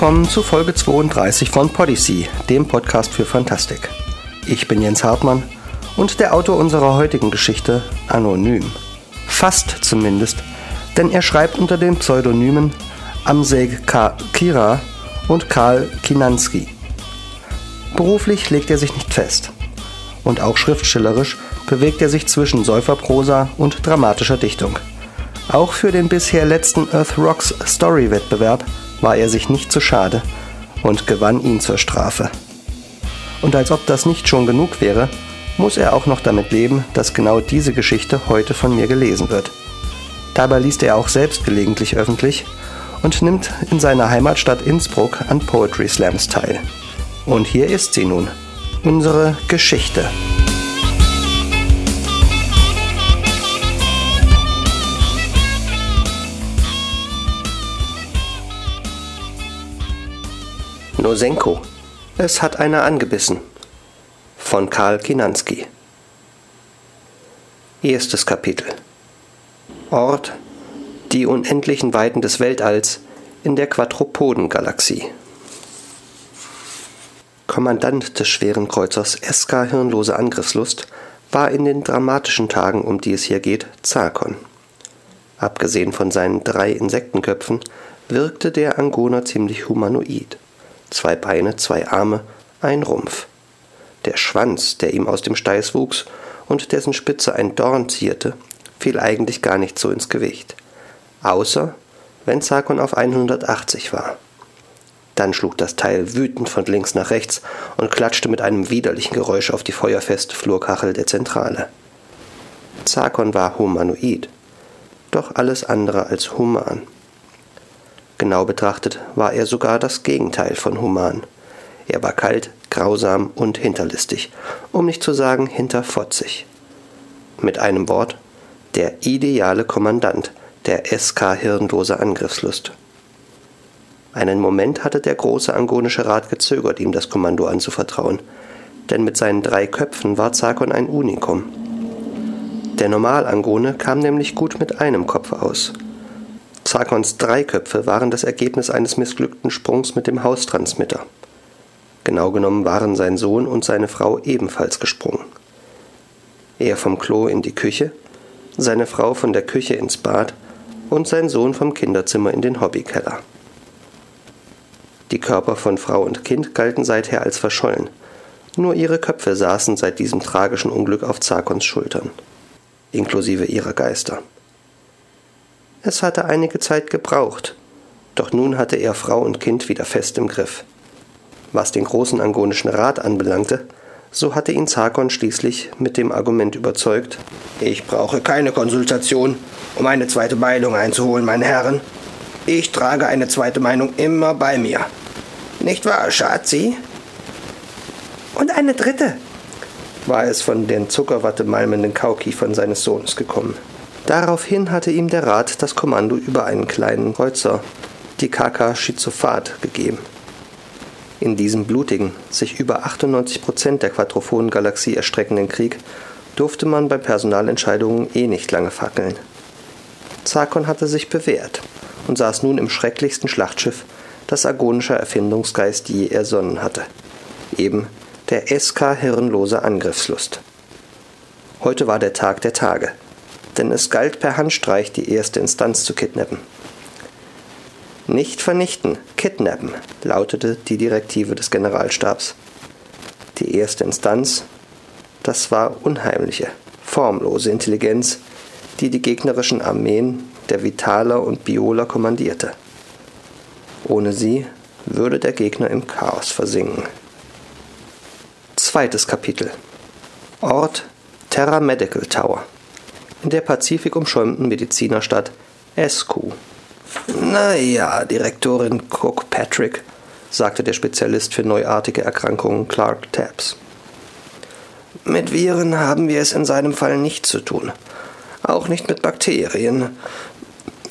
Willkommen zu Folge 32 von Podyssey, dem Podcast für Fantastik. Ich bin Jens Hartmann und der Autor unserer heutigen Geschichte anonym. Fast zumindest, denn er schreibt unter den Pseudonymen Amseg K. Kira und Karl Kinanski. Beruflich legt er sich nicht fest. Und auch schriftstellerisch bewegt er sich zwischen Säuferprosa und dramatischer Dichtung. Auch für den bisher letzten Earth Rocks Story Wettbewerb war er sich nicht zu schade und gewann ihn zur Strafe. Und als ob das nicht schon genug wäre, muss er auch noch damit leben, dass genau diese Geschichte heute von mir gelesen wird. Dabei liest er auch selbst gelegentlich öffentlich und nimmt in seiner Heimatstadt Innsbruck an Poetry Slams teil. Und hier ist sie nun, unsere Geschichte. Nosenko. Es hat einer angebissen. Von Karl Kinanski. Erstes Kapitel. Ort die unendlichen Weiten des Weltalls in der Quadrupodengalaxie. Kommandant des schweren Kreuzers SK Hirnlose Angriffslust war in den dramatischen Tagen, um die es hier geht, Zarkon. Abgesehen von seinen drei Insektenköpfen wirkte der Angoner ziemlich humanoid. Zwei Beine, zwei Arme, ein Rumpf. Der Schwanz, der ihm aus dem Steiß wuchs und dessen Spitze ein Dorn zierte, fiel eigentlich gar nicht so ins Gewicht. Außer wenn Zarkon auf 180 war. Dann schlug das Teil wütend von links nach rechts und klatschte mit einem widerlichen Geräusch auf die feuerfeste Flurkachel der Zentrale. Zarkon war humanoid, doch alles andere als human. Genau betrachtet war er sogar das Gegenteil von human. Er war kalt, grausam und hinterlistig, um nicht zu sagen hinterfotzig. Mit einem Wort, der ideale Kommandant der SK Hirnlose Angriffslust. Einen Moment hatte der große angonische Rat gezögert, ihm das Kommando anzuvertrauen, denn mit seinen drei Köpfen war Zakon ein Unikum. Der Normalangone kam nämlich gut mit einem Kopf aus. Zakons drei Köpfe waren das Ergebnis eines missglückten Sprungs mit dem Haustransmitter. Genau genommen waren sein Sohn und seine Frau ebenfalls gesprungen. Er vom Klo in die Küche, seine Frau von der Küche ins Bad und sein Sohn vom Kinderzimmer in den Hobbykeller. Die Körper von Frau und Kind galten seither als verschollen. Nur ihre Köpfe saßen seit diesem tragischen Unglück auf Zakons Schultern, inklusive ihrer Geister. Es hatte einige Zeit gebraucht, doch nun hatte er Frau und Kind wieder fest im Griff. Was den großen angonischen Rat anbelangte, so hatte ihn Zakon schließlich mit dem Argument überzeugt, ich brauche keine Konsultation, um eine zweite Meinung einzuholen, meine Herren. Ich trage eine zweite Meinung immer bei mir. Nicht wahr, Schatzi? Und eine dritte, war es von den Zuckerwatte malmenden Kaukiefern seines Sohnes gekommen. Daraufhin hatte ihm der Rat das Kommando über einen kleinen Kreuzer, die Kaka Schizophat, gegeben. In diesem blutigen, sich über 98 Prozent der Quadrophonen-Galaxie erstreckenden Krieg durfte man bei Personalentscheidungen eh nicht lange fackeln. Zarkon hatte sich bewährt und saß nun im schrecklichsten Schlachtschiff, das agonischer Erfindungsgeist je ersonnen hatte. Eben der SK Hirnlose Angriffslust. Heute war der Tag der Tage, denn es galt per Handstreich die erste Instanz zu kidnappen. Nicht vernichten, kidnappen, lautete die Direktive des Generalstabs. Die erste Instanz, das war unheimliche, formlose Intelligenz, die die gegnerischen Armeen der Vitaler und Biola kommandierte. Ohne sie würde der Gegner im Chaos versinken. Zweites Kapitel Ort Terra Medical Tower in der pazifikumschäumten Medizinerstadt SQ. Naja, Direktorin Cook Patrick, sagte der Spezialist für neuartige Erkrankungen Clark Tabbs. Mit Viren haben wir es in seinem Fall nicht zu tun. Auch nicht mit Bakterien.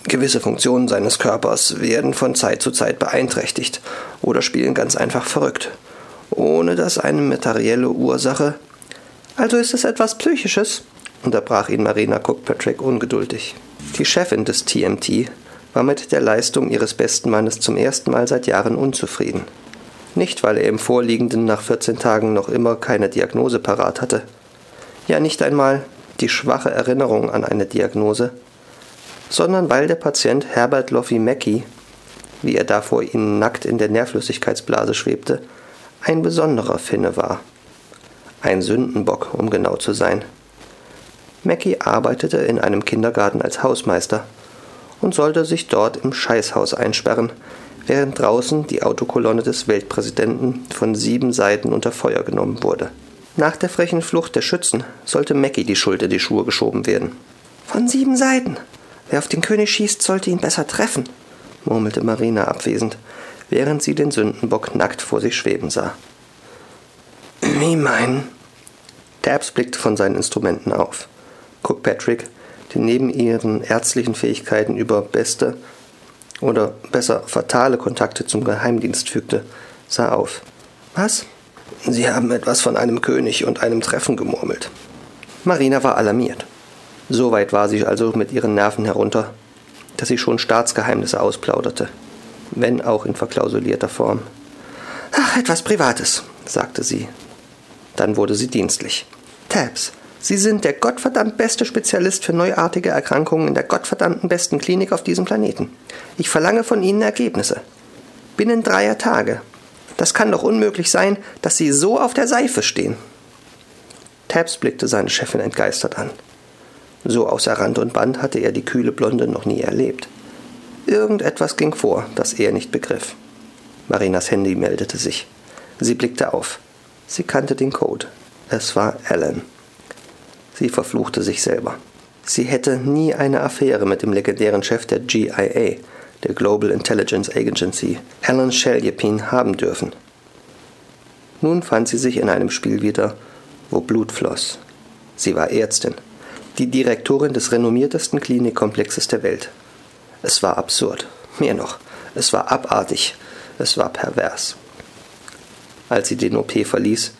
Gewisse Funktionen seines Körpers werden von Zeit zu Zeit beeinträchtigt oder spielen ganz einfach verrückt, ohne dass eine materielle Ursache. Also ist es etwas Psychisches, unterbrach ihn Marina Cookpatrick ungeduldig. Die Chefin des TMT, war mit der Leistung ihres besten Mannes zum ersten Mal seit Jahren unzufrieden. Nicht, weil er im Vorliegenden nach 14 Tagen noch immer keine Diagnose parat hatte. Ja, nicht einmal die schwache Erinnerung an eine Diagnose, sondern weil der Patient Herbert Loffy Mackey, wie er da vor ihnen nackt in der Nährflüssigkeitsblase schwebte, ein besonderer Finne war. Ein Sündenbock, um genau zu sein. Mackie arbeitete in einem Kindergarten als Hausmeister und sollte sich dort im Scheißhaus einsperren, während draußen die Autokolonne des Weltpräsidenten von sieben Seiten unter Feuer genommen wurde. Nach der frechen Flucht der Schützen sollte Mackie die Schuld in die Schuhe geschoben werden. Von sieben Seiten. Wer auf den König schießt, sollte ihn besser treffen, murmelte Marina abwesend, während sie den Sündenbock nackt vor sich schweben sah. Wie meinen? Tabs blickte von seinen Instrumenten auf. Cook Patrick, der neben ihren ärztlichen Fähigkeiten über beste oder besser fatale Kontakte zum Geheimdienst fügte, sah auf. Was? Sie haben etwas von einem König und einem Treffen gemurmelt. Marina war alarmiert. So weit war sie also mit ihren Nerven herunter, dass sie schon Staatsgeheimnisse ausplauderte, wenn auch in verklausulierter Form. Ach, etwas Privates, sagte sie. Dann wurde sie dienstlich. Tabs, Sie sind der gottverdammt beste Spezialist für neuartige Erkrankungen in der gottverdammten besten Klinik auf diesem Planeten. Ich verlange von Ihnen Ergebnisse. Binnen dreier Tage. Das kann doch unmöglich sein, dass Sie so auf der Seife stehen. Tabs blickte seine Chefin entgeistert an. So außer Rand und Band hatte er die kühle Blonde noch nie erlebt. Irgendetwas ging vor, das er nicht begriff. Marinas Handy meldete sich. Sie blickte auf. Sie kannte den Code. Es war Alan. Sie verfluchte sich selber. Sie hätte nie eine Affäre mit dem legendären Chef der GIA, der Global Intelligence Agency, Alan Shelyapin, haben dürfen. Nun fand sie sich in einem Spiel wieder, wo Blut floss. Sie war Ärztin, die Direktorin des renommiertesten Klinikkomplexes der Welt. Es war absurd. Mehr noch, es war abartig, es war pervers. Als sie den OP verließ,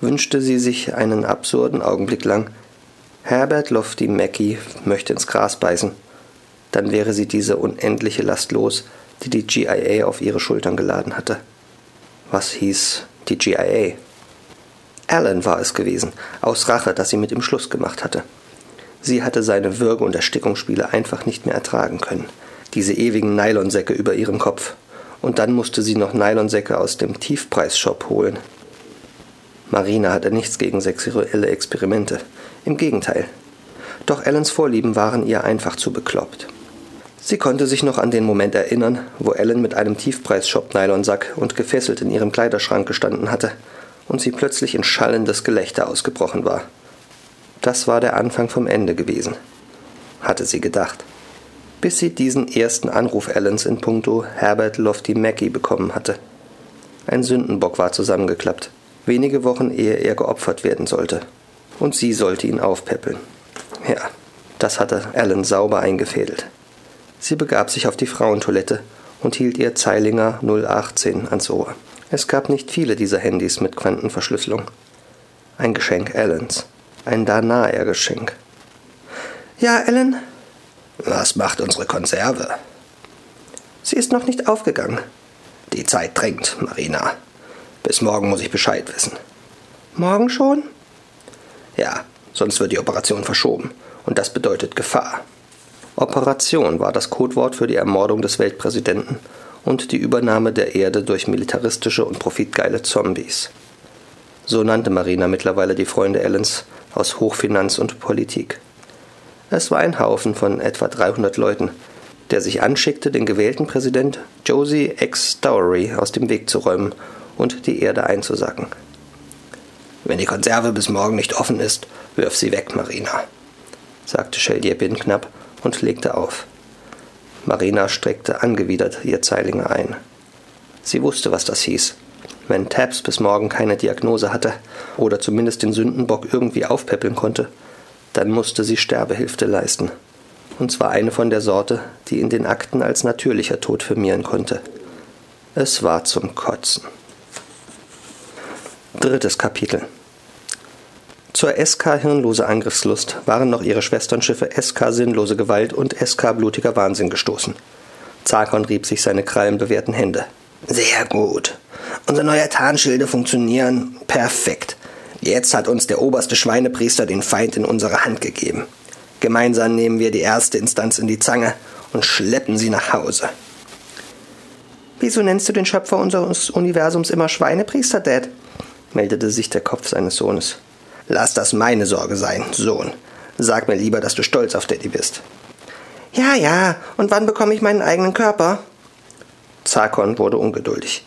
wünschte sie sich einen absurden Augenblick lang, Herbert Lofty Mackie möchte ins Gras beißen. Dann wäre sie diese unendliche Last los, die die GIA auf ihre Schultern geladen hatte. Was hieß die GIA? Alan war es gewesen, aus Rache, dass sie mit ihm Schluss gemacht hatte. Sie hatte seine Würge- und Erstickungsspiele einfach nicht mehr ertragen können. Diese ewigen Nylonsäcke über ihrem Kopf. Und dann musste sie noch Nylonsäcke aus dem Tiefpreisshop holen. Marina hatte nichts gegen sexuelle Experimente. Im Gegenteil. Doch Allens Vorlieben waren ihr einfach zu bekloppt. Sie konnte sich noch an den Moment erinnern, wo Ellen mit einem Tiefpreis-Shop-Nylonsack und gefesselt in ihrem Kleiderschrank gestanden hatte und sie plötzlich in schallendes Gelächter ausgebrochen war. Das war der Anfang vom Ende gewesen, hatte sie gedacht, bis sie diesen ersten Anruf Allens in puncto Herbert Lofty Mackey bekommen hatte. Ein Sündenbock war zusammengeklappt wenige Wochen ehe er geopfert werden sollte. Und sie sollte ihn aufpäppeln. Ja, das hatte Alan sauber eingefädelt. Sie begab sich auf die Frauentoilette und hielt ihr Zeilinger 018 ans Ohr. Es gab nicht viele dieser Handys mit Quantenverschlüsselung. Ein Geschenk Allens. Ein Danaer-Geschenk. Ja, Alan? Was macht unsere Konserve? Sie ist noch nicht aufgegangen. Die Zeit drängt, Marina. Bis morgen muss ich Bescheid wissen. Morgen schon? Ja, sonst wird die Operation verschoben. Und das bedeutet Gefahr. Operation war das Codewort für die Ermordung des Weltpräsidenten und die Übernahme der Erde durch militaristische und profitgeile Zombies. So nannte Marina mittlerweile die Freunde Allens aus Hochfinanz und Politik. Es war ein Haufen von etwa 300 Leuten, der sich anschickte, den gewählten Präsident Josie X. Dowry aus dem Weg zu räumen und die Erde einzusacken. Wenn die Konserve bis morgen nicht offen ist, wirf sie weg, Marina, sagte Scheljepin knapp und legte auf. Marina streckte angewidert ihr Zeilinger ein. Sie wusste, was das hieß. Wenn Tabs bis morgen keine Diagnose hatte oder zumindest den Sündenbock irgendwie aufpäppeln konnte, dann musste sie Sterbehilfe leisten. Und zwar eine von der Sorte, die in den Akten als natürlicher Tod firmieren konnte. Es war zum Kotzen. Drittes Kapitel Zur SK Hirnlose Angriffslust waren noch ihre Schwesternschiffe SK Sinnlose Gewalt und SK Blutiger Wahnsinn gestoßen. Zarkon rieb sich seine krallenbewehrten Hände. Sehr gut. Unsere neue Tarnschilde funktionieren perfekt. Jetzt hat uns der oberste Schweinepriester den Feind in unsere Hand gegeben. Gemeinsam nehmen wir die erste Instanz in die Zange und schleppen sie nach Hause. Wieso nennst du den Schöpfer unseres Universums immer Schweinepriester, Dad? meldete sich der Kopf seines Sohnes. Lass das meine Sorge sein, Sohn. Sag mir lieber, dass du stolz auf Daddy bist. Ja, ja, und wann bekomme ich meinen eigenen Körper? Zarkon wurde ungeduldig.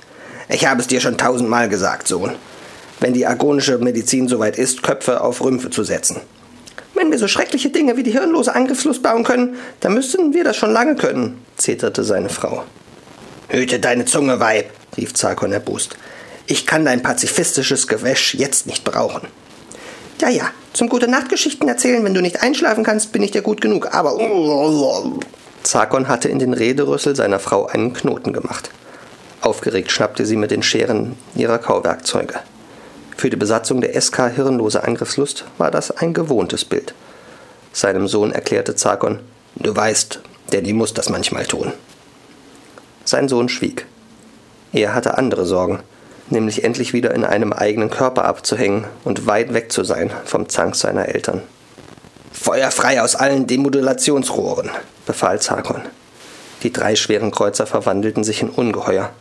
Ich habe es dir schon tausendmal gesagt, Sohn. Wenn die argonische Medizin soweit ist, Köpfe auf Rümpfe zu setzen. Wenn wir so schreckliche Dinge wie die hirnlose Angriffslust bauen können, dann müssten wir das schon lange können, zeterte seine Frau. Hüte deine Zunge, Weib, rief Zarkon erbost. Ich kann dein pazifistisches Gewäsch jetzt nicht brauchen. Ja, ja, zum gute Nachtgeschichten erzählen, wenn du nicht einschlafen kannst, bin ich dir gut genug, aber. Zarkon hatte in den Rederüssel seiner Frau einen Knoten gemacht. Aufgeregt schnappte sie mit den Scheren ihrer Kauwerkzeuge. Für die Besatzung der SK Hirnlose Angriffslust war das ein gewohntes Bild. Seinem Sohn erklärte Zarkon, du weißt, Danny muss das manchmal tun. Sein Sohn schwieg. Er hatte andere Sorgen nämlich endlich wieder in einem eigenen Körper abzuhängen und weit weg zu sein vom Zank seiner Eltern. Feuer frei aus allen Demodulationsrohren, befahl Zarkon. Die drei schweren Kreuzer verwandelten sich in Ungeheuer,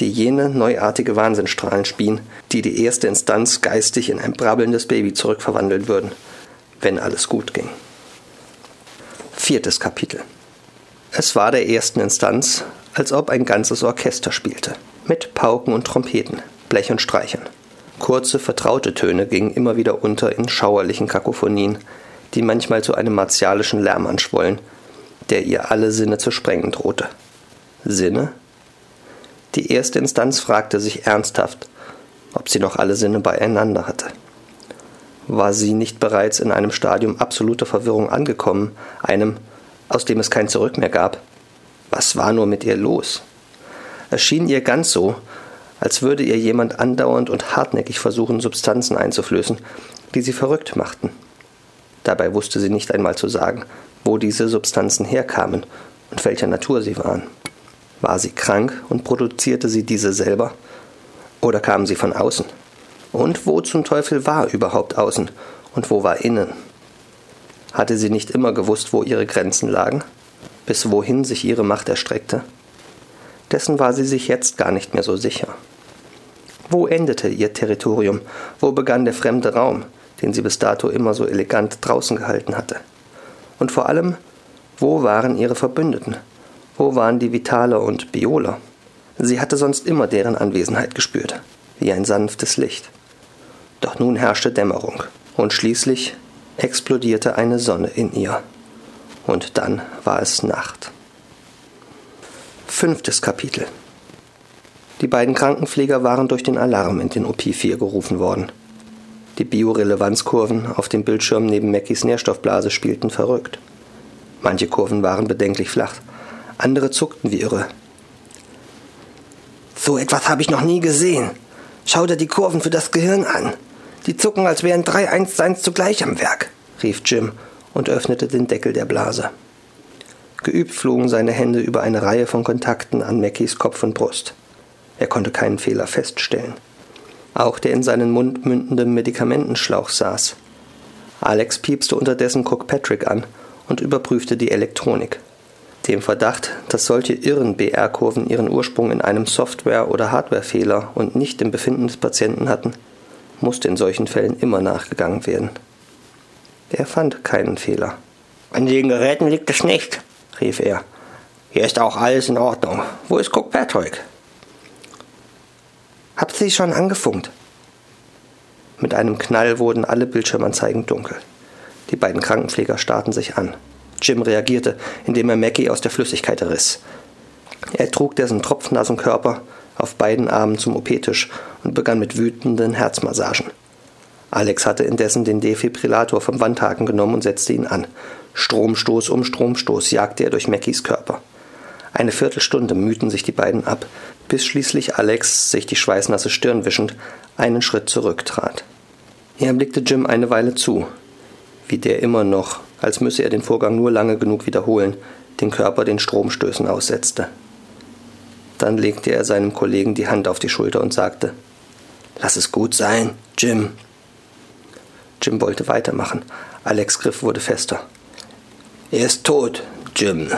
die jene neuartige Wahnsinnstrahlen spien, die die erste Instanz geistig in ein brabbelndes Baby zurückverwandeln würden, wenn alles gut ging. Viertes Kapitel. Es war der ersten Instanz, als ob ein ganzes Orchester spielte mit Pauken und Trompeten, Blech und Streichern. Kurze, vertraute Töne gingen immer wieder unter in schauerlichen Kakophonien, die manchmal zu einem martialischen Lärm anschwollen, der ihr alle Sinne zu sprengen drohte. Sinne? Die erste Instanz fragte sich ernsthaft, ob sie noch alle Sinne beieinander hatte. War sie nicht bereits in einem Stadium absoluter Verwirrung angekommen, einem, aus dem es kein Zurück mehr gab? Was war nur mit ihr los? Es schien ihr ganz so, als würde ihr jemand andauernd und hartnäckig versuchen, Substanzen einzuflößen, die sie verrückt machten. Dabei wusste sie nicht einmal zu sagen, wo diese Substanzen herkamen und welcher Natur sie waren. War sie krank und produzierte sie diese selber? Oder kamen sie von außen? Und wo zum Teufel war überhaupt außen und wo war innen? Hatte sie nicht immer gewusst, wo ihre Grenzen lagen? Bis wohin sich ihre Macht erstreckte? Dessen war sie sich jetzt gar nicht mehr so sicher. Wo endete ihr Territorium? Wo begann der fremde Raum, den sie bis dato immer so elegant draußen gehalten hatte? Und vor allem, wo waren ihre Verbündeten? Wo waren die Vitaler und Biola? Sie hatte sonst immer deren Anwesenheit gespürt, wie ein sanftes Licht. Doch nun herrschte Dämmerung, und schließlich explodierte eine Sonne in ihr. Und dann war es Nacht. Fünftes Kapitel Die beiden Krankenpfleger waren durch den Alarm in den OP4 gerufen worden. Die Biorelevanzkurven auf dem Bildschirm neben Mackies Nährstoffblase spielten verrückt. Manche Kurven waren bedenklich flach, andere zuckten wie irre. So etwas habe ich noch nie gesehen. Schau dir die Kurven für das Gehirn an. Die zucken, als wären drei Einsteins zugleich am Werk, rief Jim und öffnete den Deckel der Blase. Geübt flogen seine Hände über eine Reihe von Kontakten an Mackies Kopf und Brust. Er konnte keinen Fehler feststellen. Auch der in seinen Mund mündende Medikamentenschlauch saß. Alex piepste unterdessen Cook Patrick an und überprüfte die Elektronik. Dem Verdacht, dass solche irren BR-Kurven ihren Ursprung in einem Software- oder Hardwarefehler und nicht im Befinden des Patienten hatten, musste in solchen Fällen immer nachgegangen werden. Er fand keinen Fehler. An den Geräten liegt es nicht, rief er. Hier ist auch alles in Ordnung. Wo ist Cook Patrick? Habt Sie schon angefunkt? Mit einem Knall wurden alle Bildschirmanzeigen dunkel. Die beiden Krankenpfleger starrten sich an. Jim reagierte, indem er Mackie aus der Flüssigkeit riss. Er trug dessen tropfnassen Körper auf beiden Armen zum OP-Tisch und begann mit wütenden Herzmassagen. Alex hatte indessen den Defibrillator vom Wandhaken genommen und setzte ihn an. Stromstoß um Stromstoß jagte er durch Mackies Körper. Eine Viertelstunde mühten sich die beiden ab, bis schließlich Alex, sich die schweißnasse Stirn wischend, einen Schritt zurücktrat. Er blickte Jim eine Weile zu, wie der immer noch, als müsse er den Vorgang nur lange genug wiederholen, den Körper den Stromstößen aussetzte. Dann legte er seinem Kollegen die Hand auf die Schulter und sagte, Lass es gut sein, Jim. Jim wollte weitermachen. Alex Griff wurde fester. Er ist tot, Jim.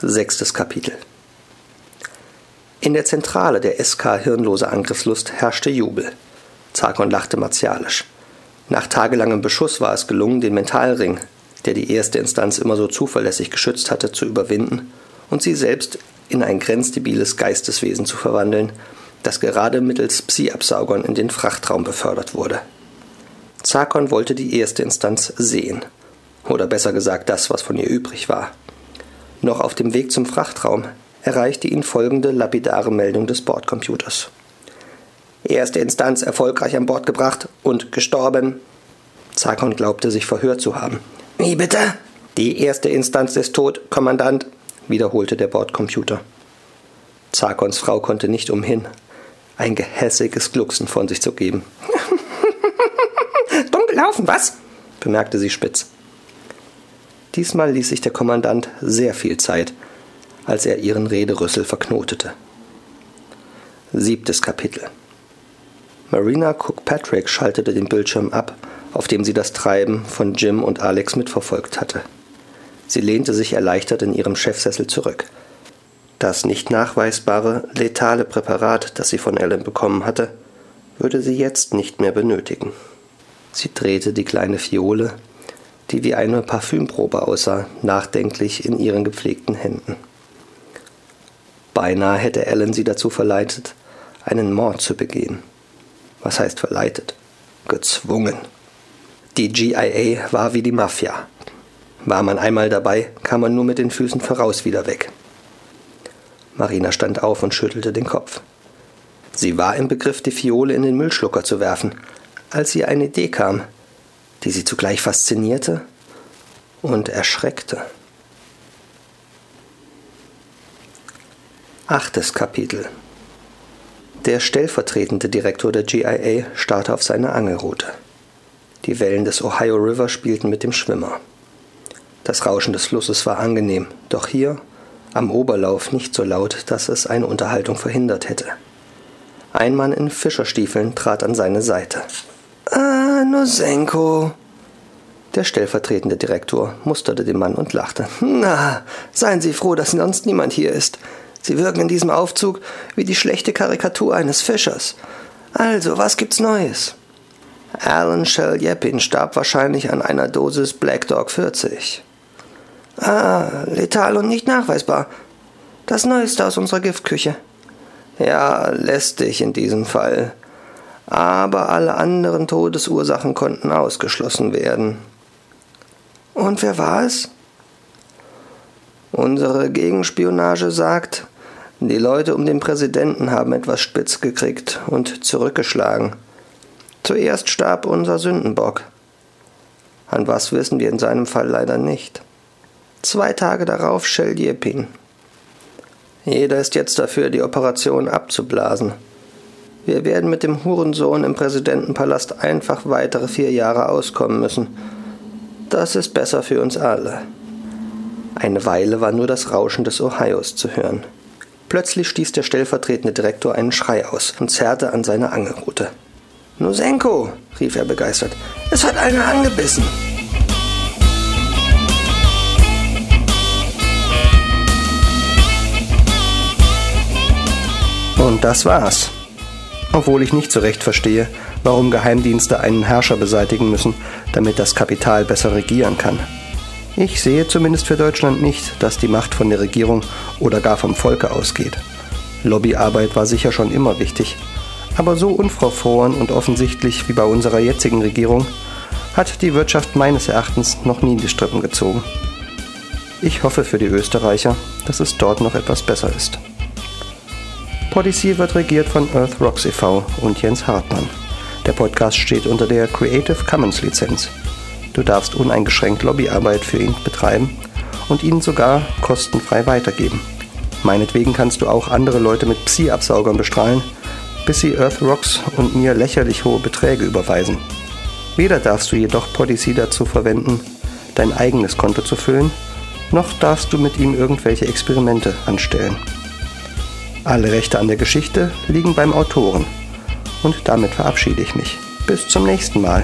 Sechstes Kapitel. In der Zentrale der SK Hirnlose Angriffslust herrschte Jubel. Zarkon lachte martialisch. Nach tagelangem Beschuss war es gelungen, den Mentalring, der die erste Instanz immer so zuverlässig geschützt hatte, zu überwinden und sie selbst in ein grenzdebiles Geisteswesen zu verwandeln, das gerade mittels Psi-Absaugern in den Frachtraum befördert wurde. Zarkon wollte die erste Instanz sehen. Oder besser gesagt das, was von ihr übrig war. Noch auf dem Weg zum Frachtraum erreichte ihn folgende lapidare Meldung des Bordcomputers. Erste Instanz erfolgreich an Bord gebracht und gestorben. Zarkon glaubte sich verhört zu haben. Wie bitte? Die erste Instanz ist tot, Kommandant, wiederholte der Bordcomputer. Zarkons Frau konnte nicht umhin, ein gehässiges Glucksen von sich zu geben. Dumm gelaufen, was? bemerkte sie spitz. Diesmal ließ sich der Kommandant sehr viel Zeit, als er ihren Rederüssel verknotete. Siebtes Kapitel Marina Cookpatrick schaltete den Bildschirm ab, auf dem sie das Treiben von Jim und Alex mitverfolgt hatte. Sie lehnte sich erleichtert in ihrem Chefsessel zurück. Das nicht nachweisbare, letale Präparat, das sie von Ellen bekommen hatte, würde sie jetzt nicht mehr benötigen. Sie drehte die kleine Fiole, die wie eine Parfümprobe aussah, nachdenklich in ihren gepflegten Händen. Beinahe hätte Ellen sie dazu verleitet, einen Mord zu begehen. Was heißt verleitet? Gezwungen. Die GIA war wie die Mafia. War man einmal dabei, kam man nur mit den Füßen voraus wieder weg. Marina stand auf und schüttelte den Kopf. Sie war im Begriff, die Fiole in den Müllschlucker zu werfen, als ihr eine Idee kam, die sie zugleich faszinierte und erschreckte. Achtes Kapitel Der stellvertretende Direktor der GIA starrte auf seine Angelroute. Die Wellen des Ohio River spielten mit dem Schwimmer. Das Rauschen des Flusses war angenehm, doch hier, am Oberlauf, nicht so laut, dass es eine Unterhaltung verhindert hätte. Ein Mann in Fischerstiefeln trat an seine Seite. Ah, Nosenko. Der stellvertretende Direktor musterte den Mann und lachte. Na, seien Sie froh, dass sonst niemand hier ist. Sie wirken in diesem Aufzug wie die schlechte Karikatur eines Fischers. Also, was gibt's Neues? Alan Shell Yeppin starb wahrscheinlich an einer Dosis Black Dog 40. Ah, letal und nicht nachweisbar. Das Neueste aus unserer Giftküche. Ja, lästig in diesem Fall. Aber alle anderen Todesursachen konnten ausgeschlossen werden. Und wer war es? Unsere Gegenspionage sagt, die Leute um den Präsidenten haben etwas spitz gekriegt und zurückgeschlagen. Zuerst starb unser Sündenbock. An was wissen wir in seinem Fall leider nicht. Zwei Tage darauf Shell Yepin. Jeder ist jetzt dafür, die Operation abzublasen. Wir werden mit dem Hurensohn im Präsidentenpalast einfach weitere vier Jahre auskommen müssen. Das ist besser für uns alle. Eine Weile war nur das Rauschen des Ohios zu hören. Plötzlich stieß der stellvertretende Direktor einen Schrei aus und zerrte an seiner Angelrute. Nusenko, rief er begeistert, es hat einer angebissen. Und das war's. Obwohl ich nicht so recht verstehe, warum Geheimdienste einen Herrscher beseitigen müssen, damit das Kapital besser regieren kann. Ich sehe zumindest für Deutschland nicht, dass die Macht von der Regierung oder gar vom Volke ausgeht. Lobbyarbeit war sicher schon immer wichtig, aber so unverfroren und offensichtlich wie bei unserer jetzigen Regierung hat die Wirtschaft meines Erachtens noch nie die Strippen gezogen. Ich hoffe für die Österreicher, dass es dort noch etwas besser ist. Podyssey wird regiert von Earth Rocks e.V. und Jens Hartmann. Der Podcast steht unter der Creative Commons Lizenz. Du darfst uneingeschränkt Lobbyarbeit für ihn betreiben und ihn sogar kostenfrei weitergeben. Meinetwegen kannst du auch andere Leute mit Psi-Absaugern bestrahlen, bis sie Earth Rocks und mir lächerlich hohe Beträge überweisen. Weder darfst du jedoch Podyssey dazu verwenden, dein eigenes Konto zu füllen, noch darfst du mit ihm irgendwelche Experimente anstellen. Alle Rechte an der Geschichte liegen beim Autoren. Und damit verabschiede ich mich. Bis zum nächsten Mal.